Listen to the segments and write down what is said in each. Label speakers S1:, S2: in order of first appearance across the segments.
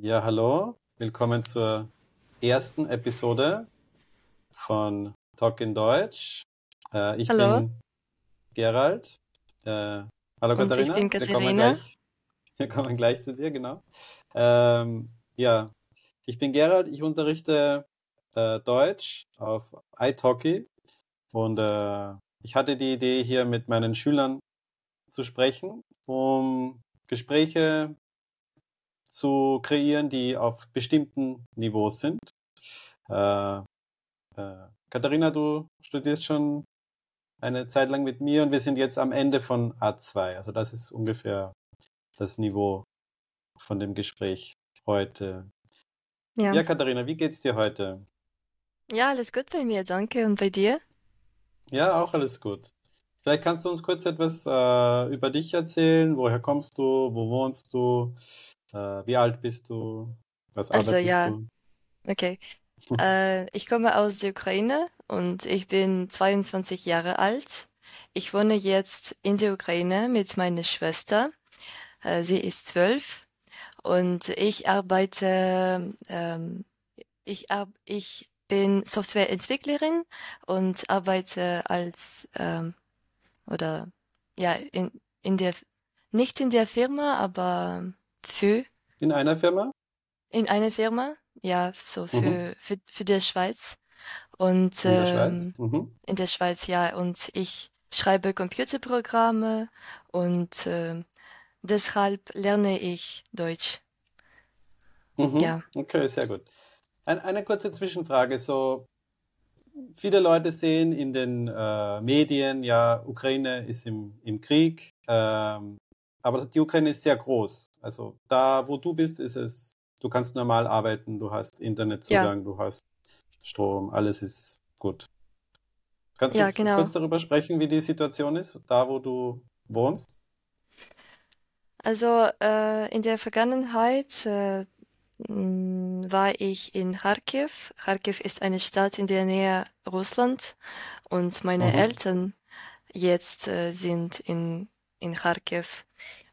S1: Ja, hallo. Willkommen zur ersten Episode von Talk in Deutsch. Äh, ich
S2: Hallo.
S1: bin Gerald. Äh, hallo
S2: Und ich
S1: Katharina.
S2: bin
S1: Wir kommen
S2: Katharina.
S1: gleich, wir kommen gleich zu dir, genau. Ähm, ja, ich bin Gerald. Ich unterrichte äh, Deutsch auf italki und äh, ich hatte die Idee, hier mit meinen Schülern zu sprechen, um Gespräche zu kreieren, die auf bestimmten Niveaus sind. Äh, äh, Katharina, du studierst schon eine Zeit lang mit mir und wir sind jetzt am Ende von A2. Also das ist ungefähr das Niveau von dem Gespräch heute.
S2: Ja.
S1: Ja, Katharina, wie geht's dir heute?
S2: Ja, alles gut bei mir, danke. Und bei dir?
S1: Ja, auch alles gut. Vielleicht kannst du uns kurz etwas äh, über dich erzählen. Woher kommst du? Wo wohnst du? Äh, wie alt bist du? Was
S2: Also ja,
S1: du?
S2: okay. Äh, ich komme aus der Ukraine und ich bin 22 Jahre alt. Ich wohne jetzt in der Ukraine mit meiner Schwester. Äh, sie ist zwölf und ich arbeite, ähm, ich, ar ich bin Softwareentwicklerin und arbeite als, ähm, oder ja, in, in der, nicht in der Firma, aber für,
S1: In einer Firma?
S2: in einer Firma, ja, so
S1: Mhm.
S2: für, für, für der Schweiz. Und
S1: In der Schweiz?
S2: ähm,
S1: Mhm.
S2: in der Schweiz, ja, und ich schreibe Computerprogramme und ähm, deshalb lerne ich Deutsch.
S1: Mhm.
S2: Ja,
S1: Okay, sehr gut. Ein, eine kurze Zwischenfrage. So, viele Leute sehen in den äh, Medien, ja, Ukraine ist im, im Krieg, ähm, aber die Ukraine ist sehr groß. Also da, wo du bist, ist es, du kannst normal arbeiten, du hast
S2: ja,
S1: Internetzugang, du hast Strom, alles ist gut. Kannst du
S2: ja,
S1: f-
S2: genau.
S1: kurz darüber sprechen, wie die Situation ist, da wo du wohnst?
S2: Also äh, in der Vergangenheit äh, war ich in Kharkiv. Kharkiv ist eine Stadt in der Nähe Russland und meine
S1: Mhm.
S2: Eltern jetzt äh, sind in, in Kharkiv.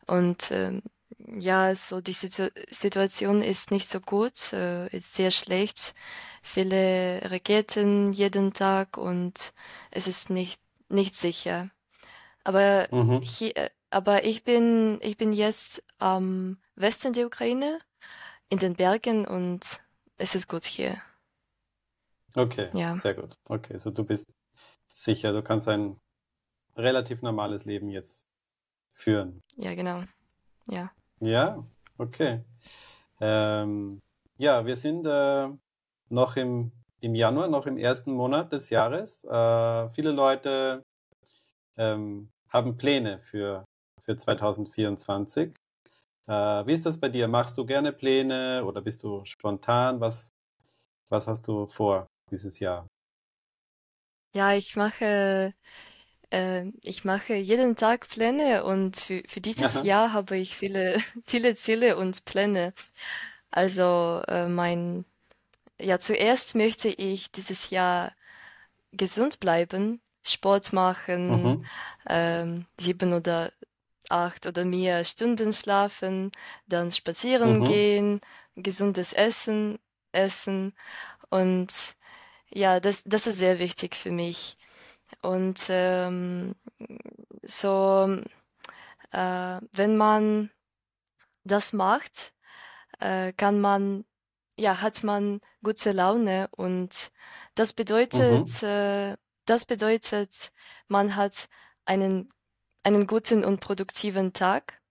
S2: Und ähm, ja, so die Situ Situation ist nicht so gut, äh, ist sehr schlecht. Viele Raketen jeden Tag und es ist nicht, nicht sicher. Aber
S1: Mhm.
S2: hier, äh, aber ich bin, ich bin jetzt am Westen der Ukraine, in den Bergen und es ist gut hier.
S1: Okay,
S2: Ja,
S1: sehr gut. Okay, so du bist sicher, du kannst ein relativ normales Leben jetzt führen.
S2: ja, genau. Ja.
S1: Ja, okay. Ähm, ja, wir sind äh, noch im, im Januar, noch im ersten Monat des Jahres. Äh, viele Leute ähm, haben Pläne für, für 2024. Äh, wie ist das bei dir? Machst du gerne Pläne oder bist du spontan? Was, was hast du vor dieses Jahr?
S2: Ja, ich mache, äh, ich mache jeden Tag Pläne und für, für dieses
S1: Aha.
S2: Jahr habe ich viele, viele Ziele und Pläne. Also, äh, mein, ja, zuerst möchte ich dieses Jahr gesund bleiben, Sport machen,
S1: Mhm.
S2: ähm, sieben oder acht oder mehr Stunden schlafen, dann spazieren
S1: Mhm.
S2: gehen, gesundes Essen essen und ja, das, das ist sehr wichtig für mich. Und ähm, so, äh, wenn man das macht, äh, kann man, ja, hat man gute Laune und das
S1: Mhm.
S2: bedeutet, äh, das bedeutet, man hat einen, einen guten und produktiven Tag.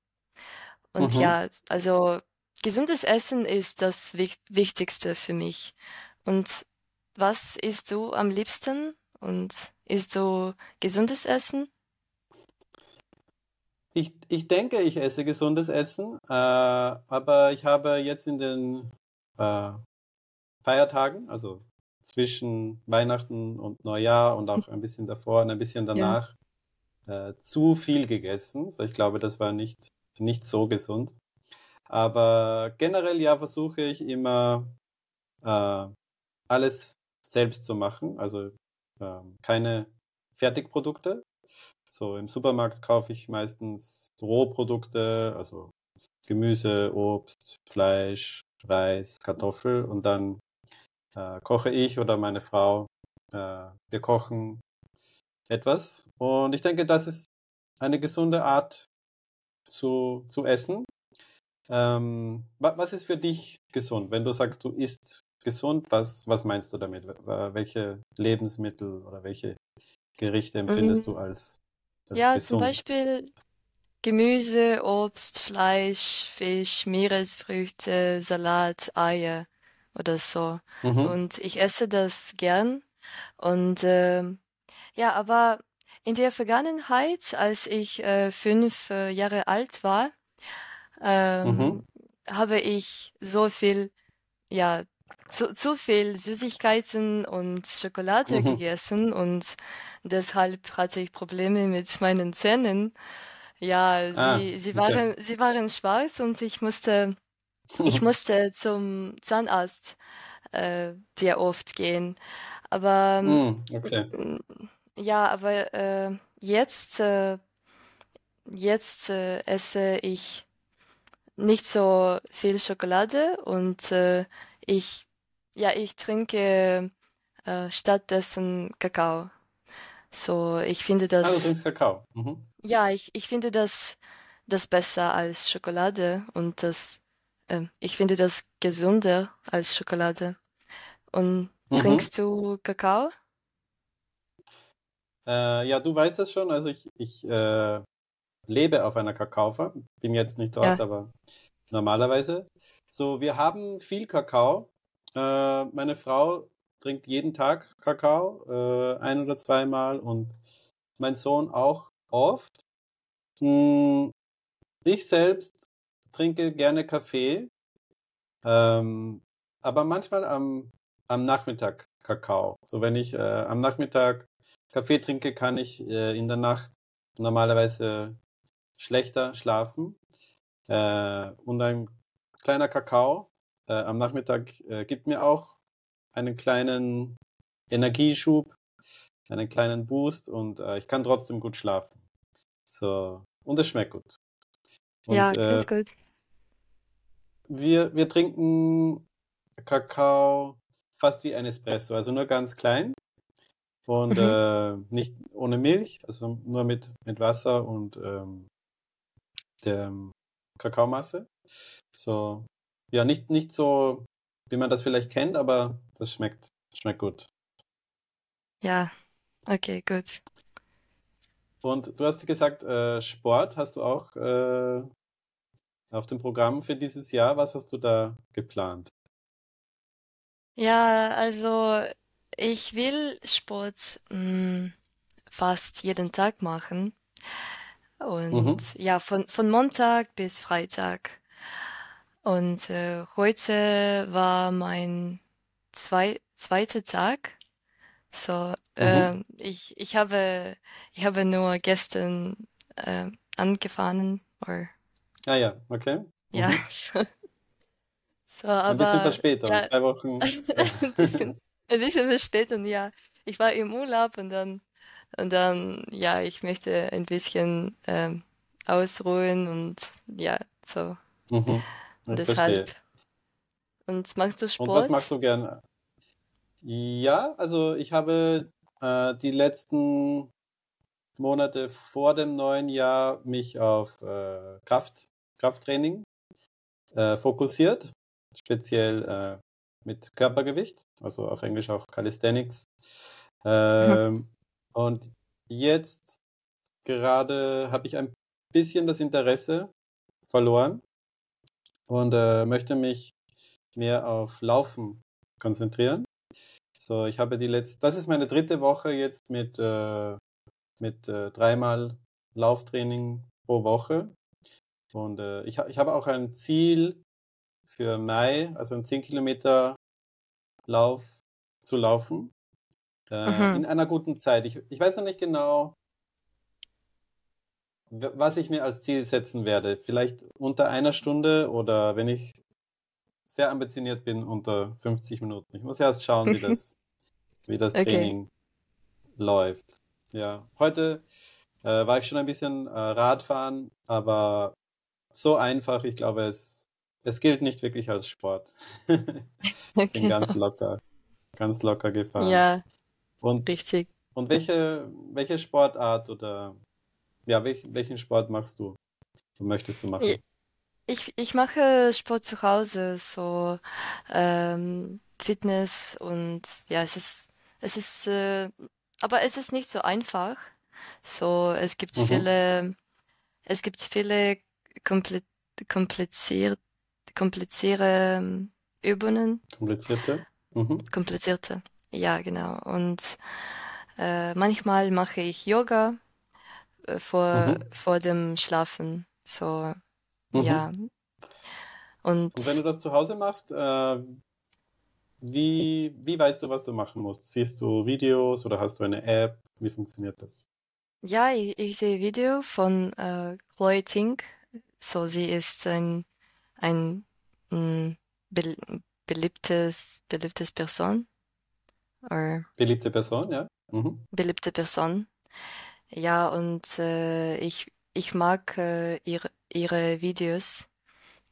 S2: Und
S1: Mhm.
S2: ja, also gesundes Essen ist das Wich Wichtigste für mich. Und was isst du am liebsten? Und isst du gesundes Essen?
S1: Ich, ich denke, ich esse gesundes Essen, äh, aber ich habe jetzt in den äh, Feiertagen, also zwischen Weihnachten und Neujahr und auch ein bisschen davor und ein bisschen
S2: Ja.
S1: danach, äh, zu viel gegessen. So, ich glaube, das war nicht, nicht so gesund. Aber generell ja versuche ich immer äh, alles selbst zu machen, also ähm, keine Fertigprodukte. So im Supermarkt kaufe ich meistens Rohprodukte, also Gemüse, Obst, Fleisch, Reis, Kartoffel und dann äh, koche ich oder meine Frau. Äh, wir kochen etwas und ich denke, das ist eine gesunde Art zu, zu essen. Ähm, was ist für dich gesund? Wenn du sagst, du isst gesund, was, was meinst du damit? Welche Lebensmittel oder welche Gerichte empfindest mhm. du als,
S2: als ja, gesund? zum Beispiel Gemüse, Obst, Fleisch, Fisch, Meeresfrüchte, Salat, Eier oder so. Mhm. Und ich esse das gern. Und äh, ja, aber in der Vergangenheit, als ich äh, fünf äh, Jahre alt war, ähm, mhm. habe ich so viel, ja, zu, zu viel Süßigkeiten und Schokolade mhm. gegessen und deshalb hatte ich Probleme mit meinen Zähnen. Ja, ah, sie, sie waren, okay. sie waren schwarz und ich musste, ich musste zum Zahnarzt äh, sehr oft gehen. Aber
S1: mm, okay.
S2: ja, aber äh, jetzt, äh, jetzt äh, esse ich nicht so viel Schokolade und äh, ich, ja, ich trinke äh, stattdessen Kakao. So, ich finde das.
S1: Ah, du trinkst Kakao. Mhm.
S2: Ja, ich, ich finde das, das besser als Schokolade und das, äh, ich finde das gesünder als Schokolade. Und mhm. trinkst du Kakao?
S1: Äh, ja, du weißt das schon. Also ich, ich äh, lebe auf einer Kakaofarm. Bin jetzt nicht dort, ja. aber normalerweise. So, wir haben viel Kakao. Äh, meine Frau trinkt jeden Tag Kakao, äh, ein oder zweimal und mein Sohn auch oft. Hm, ich selbst trinke gerne Kaffee, ähm, aber manchmal am, am Nachmittag Kakao. So wenn ich äh, am Nachmittag Kaffee trinke, kann ich äh, in der Nacht normalerweise schlechter schlafen. Äh, und ein kleiner Kakao äh, am Nachmittag äh, gibt mir auch einen kleinen Energieschub, einen kleinen Boost und äh, ich kann trotzdem gut schlafen. So, und es schmeckt gut.
S2: Und, ja, ganz äh, gut.
S1: Wir, wir trinken Kakao fast wie ein Espresso, also nur ganz klein und mhm. äh, nicht ohne Milch, also nur mit, mit Wasser und ähm, der Kakaomasse. So, ja, nicht, nicht so, wie man das vielleicht kennt, aber das schmeckt, schmeckt gut.
S2: Ja, okay, gut.
S1: Und du hast gesagt, äh, Sport hast du auch äh, auf dem Programm für dieses Jahr. Was hast du da geplant?
S2: Ja, also ich will Sport mh, hm, fast jeden Tag machen. Und mhm. ja, von, von Montag bis Freitag. Und äh, heute war mein zwei, zweiter Tag. So, mhm. äh, ich, ich habe, ich habe nur gestern äh, angefangen. Or,
S1: ah ja, okay.
S2: Mhm. Ja, so,
S1: so, aber, ein bisschen verspätet, ja, zwei Wochen.
S2: ein, bisschen, ein bisschen verspätet, ja. Ich war im Urlaub und dann, und dann, ja, ich möchte ein bisschen ähm, ausruhen und ja, so.
S1: Mhm. Deshalb. Verstehe.
S2: Und machst du Sport?
S1: Und was machst du gerne? Ja, also ich habe äh, die letzten Monate vor dem neuen Jahr mich auf äh, Kraft, Krafttraining äh, fokussiert, speziell äh, mit Körpergewicht, also auf Englisch auch Calisthenics. Mhm. Und jetzt gerade habe ich ein bisschen das Interesse verloren und äh, möchte mich mehr auf Laufen konzentrieren. So, ich habe die letzte, das ist meine dritte Woche jetzt mit, äh, mit äh, dreimal Lauftraining pro Woche. Und äh, ich, ich habe auch ein Ziel für Mai, also ein 10 Kilometer Lauf zu laufen. Äh, mhm. In einer guten Zeit. Ich, ich weiß noch nicht genau, was ich mir als Ziel setzen werde. Vielleicht unter einer Stunde oder wenn ich sehr ambitioniert bin, unter 50 Minuten. Ich muss erst schauen, wie das, wie das okay. Training läuft. Ja, heute äh, war ich schon ein bisschen äh, Radfahren, aber so einfach, ich glaube, es, es gilt nicht wirklich als Sport. ich bin
S2: Genau.
S1: ganz locker, ganz locker gefahren.
S2: Ja,
S1: Und,
S2: richtig.
S1: und welche, welche Sportart oder ja, welch, welchen Sport machst du? Möchtest du machen?
S2: Ich, ich mache Sport zu Hause, so ähm, Fitness und ja, es ist, es ist, äh, aber es ist nicht so einfach. So, es gibt
S1: Mhm.
S2: viele, es gibt viele kompli kompliziert, komplizierte ähm, Übungen,
S1: Komplizierte? Mhm.
S2: komplizierte, ja, genau. Und äh, manchmal mache ich Yoga vor,
S1: Mhm.
S2: vor dem Schlafen. So,
S1: Mhm.
S2: ja. Und
S1: Und wenn du das zu Hause machst, äh, wie, wie weißt du, was du machen musst? Siehst du Videos oder hast du eine App? Wie funktioniert das?
S2: ja, ich, ich sehe Video von äh, Chloe Ting. So, sie ist ein, ein mm, bel beliebtes, beliebtes Person. Oder
S1: Beliebte Person, ja? Mhm.
S2: beliebte Person. Ja, und äh, ich, ich mag äh, ihre, ihre Videos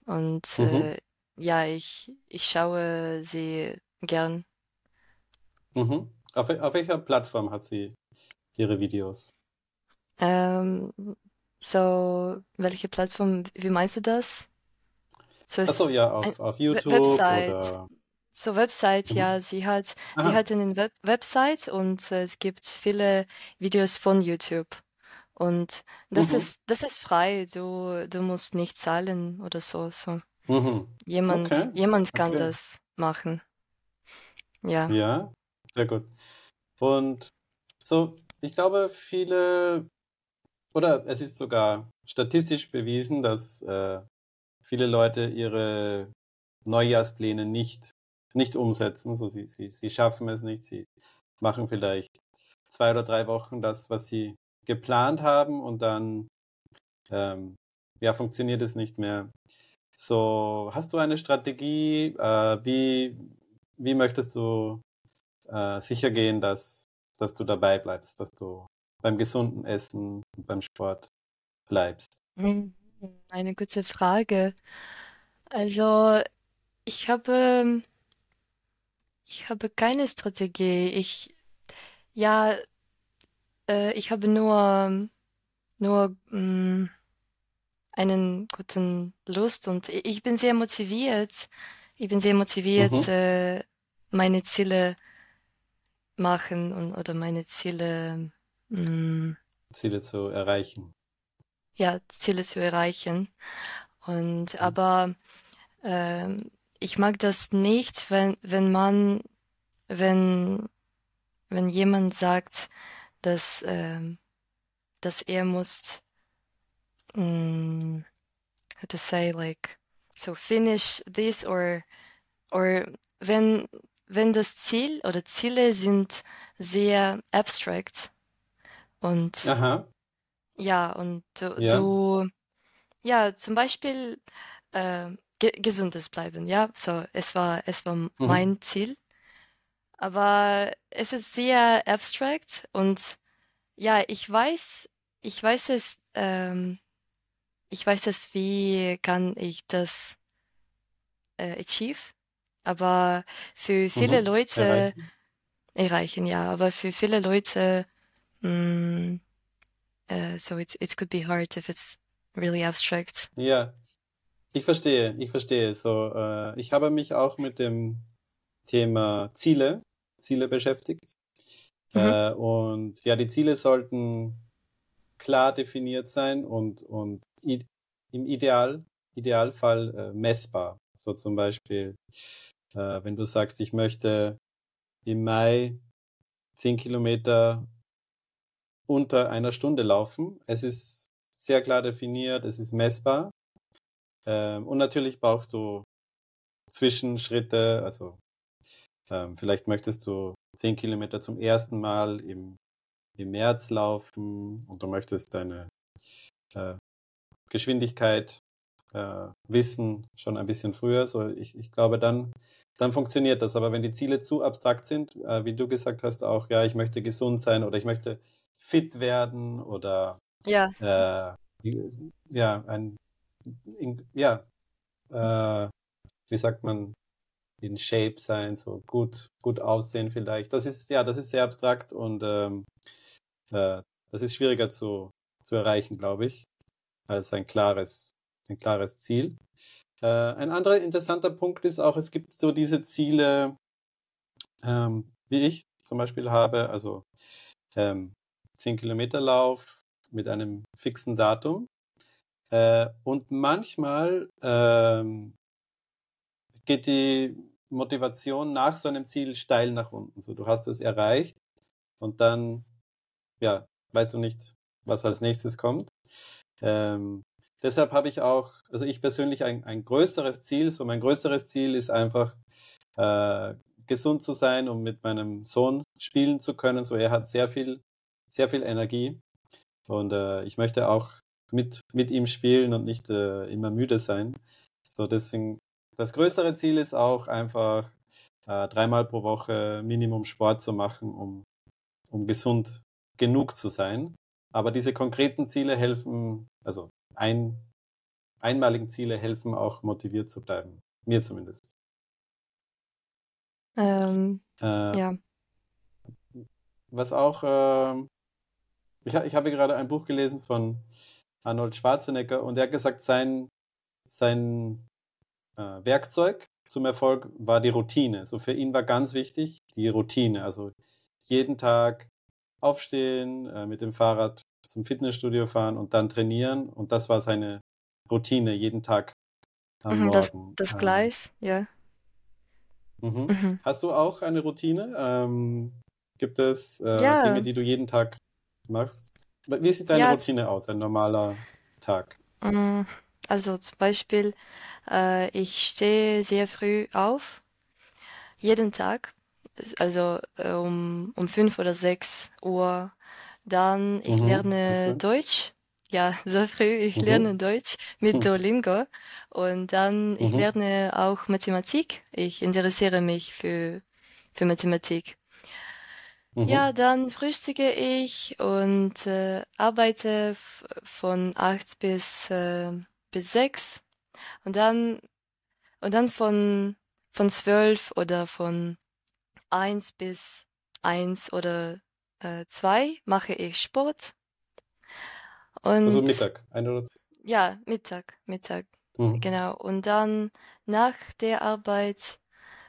S2: und
S1: Mhm.
S2: äh, ja, ich, ich schaue sie gern.
S1: Mhm. Auf, wel- auf welcher Plattform hat sie ihre Videos?
S2: Ähm, so, welche Plattform, wie meinst du das? So
S1: Achso,
S2: ist
S1: ja,
S2: ein
S1: auf, auf
S2: We-
S1: YouTube
S2: Website.
S1: oder.
S2: So Website,
S1: Mhm.
S2: ja, sie hat, sie hat eine Web Website und äh, es gibt viele Videos von YouTube. Und das
S1: Mhm.
S2: ist, das ist frei, du, du musst nicht zahlen oder so, so.
S1: Mhm.
S2: Jemand,
S1: Okay,
S2: jemand kann
S1: okay.
S2: das machen. Ja.
S1: Ja, sehr gut. Und so, ich glaube, viele, oder es ist sogar statistisch bewiesen, dass äh, viele Leute ihre Neujahrspläne nicht, nicht umsetzen. So, sie, sie, sie schaffen es nicht. Sie machen vielleicht zwei oder drei Wochen das, was sie geplant haben und dann ähm, ja, funktioniert es nicht mehr. So, hast du eine Strategie? Äh, wie, wie möchtest du äh, sicher gehen, dass, dass du dabei bleibst, dass du beim gesunden Essen und beim Sport bleibst?
S2: Hm, Eine gute Frage. Also, ich habe, ich habe keine Strategie. Ich, ja, äh, ich habe nur, nur mm, einen guten Lust und i- ich bin sehr motiviert. Ich bin sehr motiviert,
S1: Mhm.
S2: äh, meine Ziele machen und oder meine Ziele, mm,
S1: Ziele zu erreichen.
S2: ja, Ziele zu erreichen. Und
S1: Mhm.
S2: aber ähm, ich mag das nicht, wenn, wenn man, wenn, wenn jemand sagt, dass, ähm, dass er muss, mm, how to say, like, so finish this or, or wenn, wenn das Ziel oder Ziele sind sehr abstract und
S1: Aha,
S2: ja, und du,
S1: ja.
S2: du ja, zum Beispiel äh, ge gesundes bleiben, ja, so, es war, es war
S1: Mhm.
S2: mein Ziel, aber es ist sehr abstract und ja, ich weiß, ich weiß es, ähm, ich weiß es, wie kann ich das äh, achieve, aber für viele
S1: Mhm.
S2: Leute
S1: Erreichen.
S2: erreichen, ja, aber für viele Leute, mm, äh, so it, it could be hard if it's really abstract.
S1: Ja, ich verstehe, ich verstehe. So, äh, ich habe mich auch mit dem Thema Ziele, Ziele beschäftigt.
S2: Mhm.
S1: Äh, und ja, die Ziele sollten klar definiert sein und, und i- im Ideal, Idealfall äh, messbar. So zum Beispiel, äh, wenn du sagst, ich möchte im Mai 10 Kilometer unter einer Stunde laufen. Es ist sehr klar definiert, es ist messbar. Ähm, und natürlich brauchst du Zwischenschritte, also ähm, vielleicht möchtest du 10 Kilometer zum ersten Mal im, im März laufen und du möchtest deine äh, Geschwindigkeit äh, wissen, schon ein bisschen früher. So, ich, ich glaube, dann, dann funktioniert das. Aber wenn die Ziele zu abstrakt sind, äh, wie du gesagt hast, auch, ja, ich möchte gesund sein oder ich möchte fit werden oder
S2: Ja,
S1: äh, ja, ein, in, ja, äh, wie sagt man, in Shape sein, so gut, gut aussehen vielleicht. Das ist, ja, das ist sehr abstrakt und ähm, äh, das ist schwieriger zu, zu erreichen, glaube ich, als ein klares, ein klares Ziel. Äh, ein anderer interessanter Punkt ist auch, es gibt so diese Ziele, ähm, wie ich zum Beispiel habe, also ähm, 10 Kilometer Lauf mit einem fixen Datum. Äh, und manchmal ähm, geht die Motivation nach so einem Ziel steil nach unten. So, du hast es erreicht und dann, ja, weißt du nicht, was als nächstes kommt. Ähm, deshalb habe ich auch, also ich persönlich ein, ein größeres Ziel. So mein größeres Ziel ist einfach äh, gesund zu sein, um mit meinem Sohn spielen zu können. So er hat sehr viel, sehr viel Energie und äh, ich möchte auch mit mit ihm spielen und nicht äh, immer müde sein. So deswegen das größere Ziel ist auch einfach äh, dreimal pro Woche Minimum Sport zu machen, um, um gesund genug zu sein. Aber diese konkreten Ziele helfen, also ein, einmaligen Ziele helfen auch motiviert zu bleiben. Mir zumindest.
S2: Ähm, äh, ja.
S1: Was auch, äh, ich, ich habe gerade ein Buch gelesen von Arnold Schwarzenegger und er hat gesagt, sein, sein äh, Werkzeug zum Erfolg war die Routine. So für ihn war ganz wichtig die Routine. Also jeden Tag aufstehen, äh, mit dem Fahrrad zum Fitnessstudio fahren und dann trainieren. Und das war seine Routine jeden Tag
S2: am mhm, Morgen. Das, das ähm, Gleis, ja.
S1: Mhm. Mhm. Hast du auch eine Routine? Ähm, gibt es äh, ja. Dinge, die du jeden Tag machst? Wie sieht deine ja, Routine aus, ein normaler Tag?
S2: Mm, also zum Beispiel, äh, ich stehe sehr früh auf, jeden Tag, also äh, um, um fünf oder sechs Uhr. Dann ich mhm, lerne okay. Deutsch. Ja, so früh, ich mhm. lerne Deutsch mit hm. Duolingo. Und dann ich mhm. lerne auch Mathematik. Ich interessiere mich für, für Mathematik. Ja, mhm. dann frühstücke ich und äh, arbeite von acht bis, äh, bis sechs. Und dann, und dann von, von zwölf oder von eins bis eins oder äh, zwei mache ich Sport.
S1: Und also Mittag, ein oder
S2: ja, Mittag, Mittag, mhm. genau. Und dann nach der Arbeit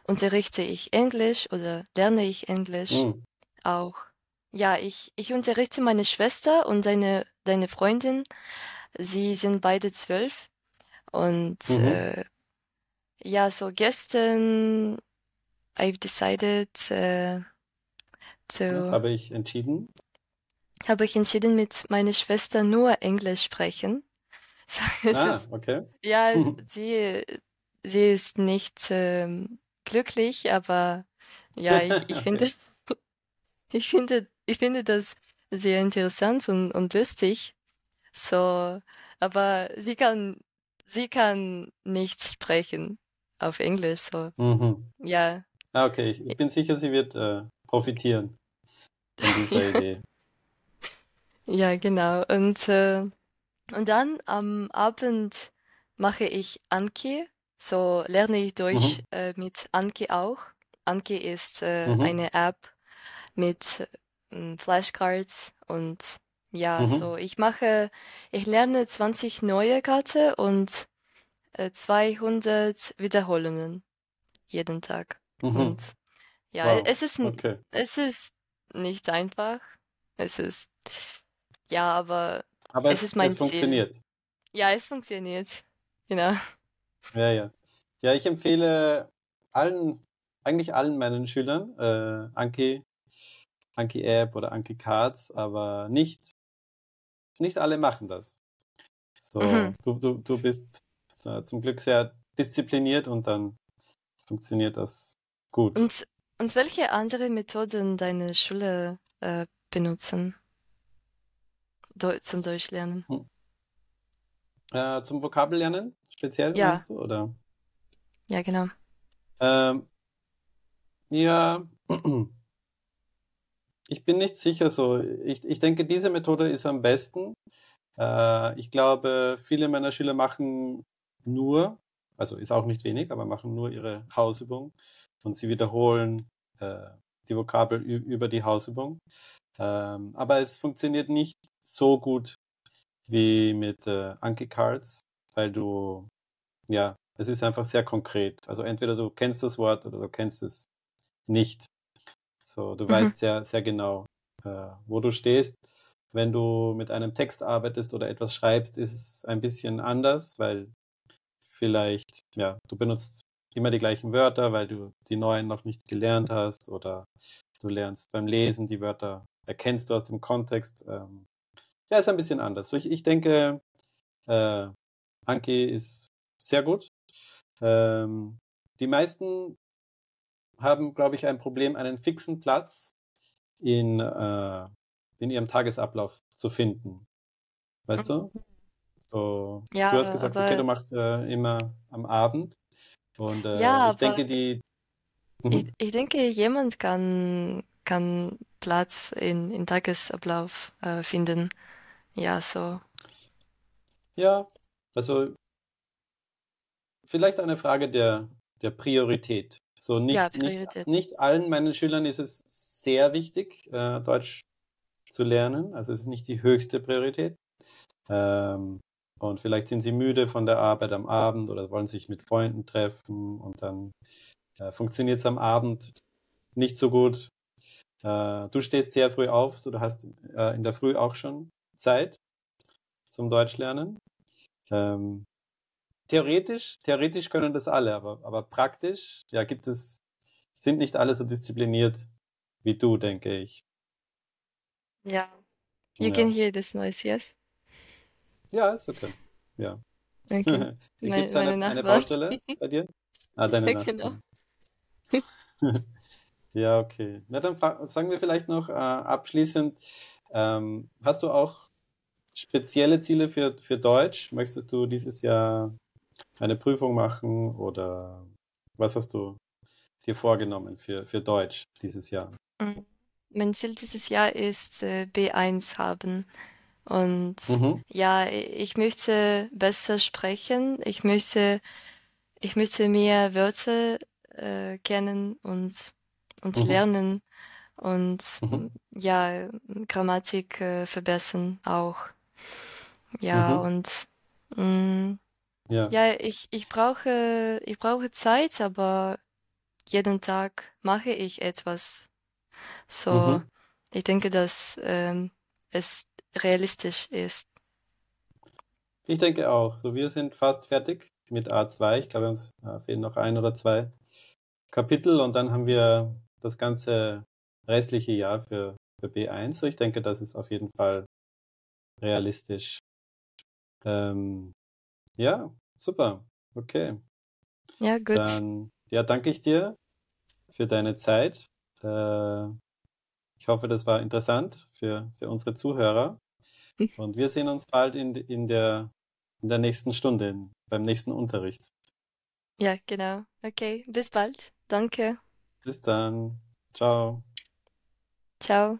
S2: unterrichte ich Englisch oder lerne ich Englisch mhm. Auch. Ja, ich, ich unterrichte meine Schwester und deine, deine Freundin. Sie sind beide zwölf. Und mhm. äh, ja, so gestern I've decided uh, to.
S1: Habe ich entschieden?
S2: Habe ich entschieden, mit meiner Schwester nur Englisch sprechen.
S1: So, ah, ist, okay.
S2: Ja, sie, sie ist nicht ähm, glücklich, aber ja, ich, ich finde, ich finde, ich finde das sehr interessant und, und lustig. So, aber sie kann sie kann nicht sprechen auf Englisch, so.
S1: Mhm.
S2: Ja.
S1: Ah, okay. Ich, ich bin sicher, sie wird äh, profitieren von dieser Idee.
S2: Ja, genau. Und, äh, und dann am Abend mache ich Anki. So lerne ich Deutsch mhm. äh, mit Anki auch. Anki ist äh, mhm. eine App mit äh, Flashcards und ja, mhm. so ich mache, ich lerne 20 neue Karte und äh, 200 Wiederholungen jeden Tag. Mhm. Und ja, wow. es ist okay. es ist nicht einfach. Es ist ja, aber,
S1: aber
S2: es, es ist mein
S1: es funktioniert.
S2: Ziel. Ja, es funktioniert. Genau.
S1: Ja, ja. Ja, ich empfehle allen, eigentlich allen meinen Schülern, äh, Anki, Anki App oder Anki Cards, aber nicht nicht alle machen das. So, mhm. du, du, du bist zum Glück sehr diszipliniert und dann funktioniert das gut.
S2: Und, und welche andere Methoden deine Schule äh, benutzen Deu zum Deutschlernen? Hm.
S1: Äh, zum Vokabellernen speziell, ja. meinst du, oder?
S2: Ja, genau.
S1: Ähm, ja, ich bin nicht sicher so. Ich, ich denke, diese Methode ist am besten. Äh, ich glaube, viele meiner Schüler machen nur also ist auch nicht wenig, aber machen nur ihre Hausübung und sie wiederholen äh, die Vokabel über die Hausübung. Ähm, aber es funktioniert nicht so gut wie mit äh, Anki Cards, weil du, ja, es ist einfach sehr konkret. Also entweder du kennst das Wort oder du kennst es nicht. So, du mhm. weißt sehr, sehr genau, äh, wo du stehst. Wenn du mit einem Text arbeitest oder etwas schreibst, ist es ein bisschen anders, weil vielleicht, ja, du benutzt immer die gleichen Wörter, weil du die neuen noch nicht gelernt hast oder du lernst beim Lesen die Wörter, erkennst du aus dem Kontext. Ähm, ja, ist ein bisschen anders. So, ich, ich denke, äh, Anki ist sehr gut. Ähm, die meisten haben, glaube ich, ein Problem, einen fixen Platz in, äh, in ihrem Tagesablauf zu finden. Weißt du? So,
S2: ja,
S1: du hast gesagt, okay, du machst äh, immer am Abend. Und äh, ja, ich denke, die.
S2: Mhm. Ich, ich denke, jemand kann, kann Platz in, in Tagesablauf äh, finden. Ja, so.
S1: Ja, also vielleicht eine Frage der, der Priorität. So nicht, ja, nicht, nicht allen meinen Schülern ist es sehr wichtig, äh, Deutsch zu lernen. Also es ist nicht die höchste Priorität. Ähm, und vielleicht sind sie müde von der Arbeit am Abend oder wollen sich mit Freunden treffen und dann äh, funktioniert es am Abend nicht so gut. Äh, du stehst sehr früh auf, so du hast äh, in der Früh auch schon Zeit zum Deutschlernen. Ähm, theoretisch, theoretisch können das alle, aber, aber praktisch, ja, gibt es, sind nicht alle so diszipliniert wie du, denke ich.
S2: Ja. You ja. can hear this noise, yes?
S1: Ja, ist okay. Ja.
S2: Okay.
S1: Gibt es eine, eine Baustelle bei dir? Ah, deine ja, genau. ja, okay. Na, dann sagen wir vielleicht noch äh, abschließend, ähm, hast du auch spezielle Ziele für, für Deutsch? Möchtest du dieses Jahr eine Prüfung machen oder was hast du dir vorgenommen für, für Deutsch dieses Jahr?
S2: Mm, mein Ziel dieses Jahr ist äh, B1 haben. Und mhm. ja, ich möchte besser sprechen. Ich möchte, ich möchte mehr Wörter äh, kennen und, und mhm. lernen und mhm. ja, Grammatik äh, verbessern auch. Ja, mhm. und mh, mm, ja. ja, ich, ich brauche, ich brauche Zeit, aber jeden Tag mache ich etwas. So, mhm. ich denke, dass ähm, es realistisch ist.
S1: Ich denke auch. So, wir sind fast fertig mit A2. Ich glaube, uns äh, fehlen noch ein oder zwei Kapitel und dann haben wir das ganze restliche Jahr für, für B1. So, ich denke, das ist auf jeden Fall realistisch. Ähm, ja, super. Okay.
S2: Ja, gut.
S1: Dann ja, danke ich dir für deine Zeit. Äh, ich hoffe, das war interessant für, für unsere Zuhörer. Und wir sehen uns bald in, in, der, in der nächsten Stunde, beim nächsten Unterricht.
S2: Ja, genau. Okay, bis bald. Danke.
S1: Bis dann. Ciao.
S2: Ciao.